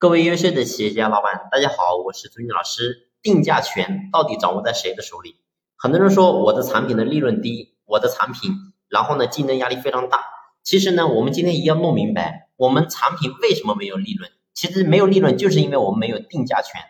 各位优秀的企业家老板，大家好，我是朱军老师。定价权到底掌握在谁的手里？很多人说我的产品的利润低，我的产品，然后呢竞争压力非常大。其实呢，我们今天一定要弄明白，我们产品为什么没有利润？其实没有利润，就是因为我们没有定价权。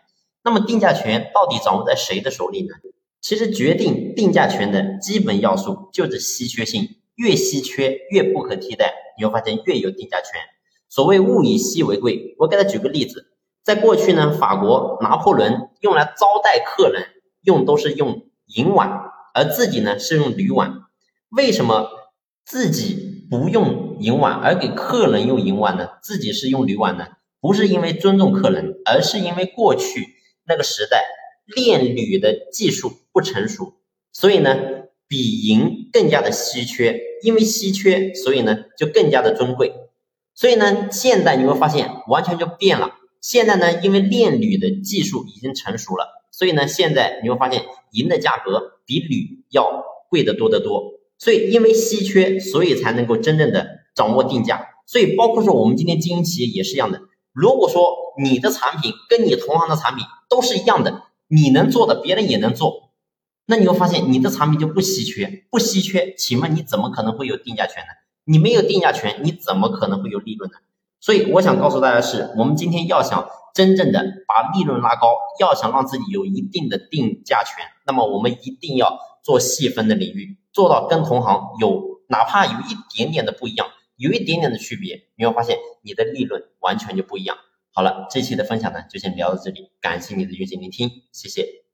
那么定价权到底掌握在谁的手里呢？其实决定定价权的基本要素就是稀缺性，越稀缺越不可替代，你会发现越有定价权。所谓物以稀为贵，我给他举个例子，在过去呢，法国拿破仑用来招待客人用都是用银碗，而自己呢是用铝碗。为什么自己不用银碗，而给客人用银碗呢？自己是用铝碗呢？不是因为尊重客人，而是因为过去那个时代炼铝的技术不成熟，所以呢比银更加的稀缺，因为稀缺，所以呢就更加的尊贵。所以呢，现在你会发现完全就变了。现在呢，因为炼铝的技术已经成熟了，所以呢，现在你会发现银的价格比铝要贵得多得多。所以因为稀缺，所以才能够真正的掌握定价。所以包括说我们今天经营企业也是一样的。如果说你的产品跟你同行的产品都是一样的，你能做的别人也能做，那你会发现你的产品就不稀缺，不稀缺，请问你怎么可能会有定价权呢？你没有定价权，你怎么可能会有利润呢？所以我想告诉大家是，我们今天要想真正的把利润拉高，要想让自己有一定的定价权，那么我们一定要做细分的领域，做到跟同行有哪怕有一点点的不一样，有一点点的区别，你会发现你的利润完全就不一样。好了，这期的分享呢就先聊到这里，感谢你的用心聆听，谢谢。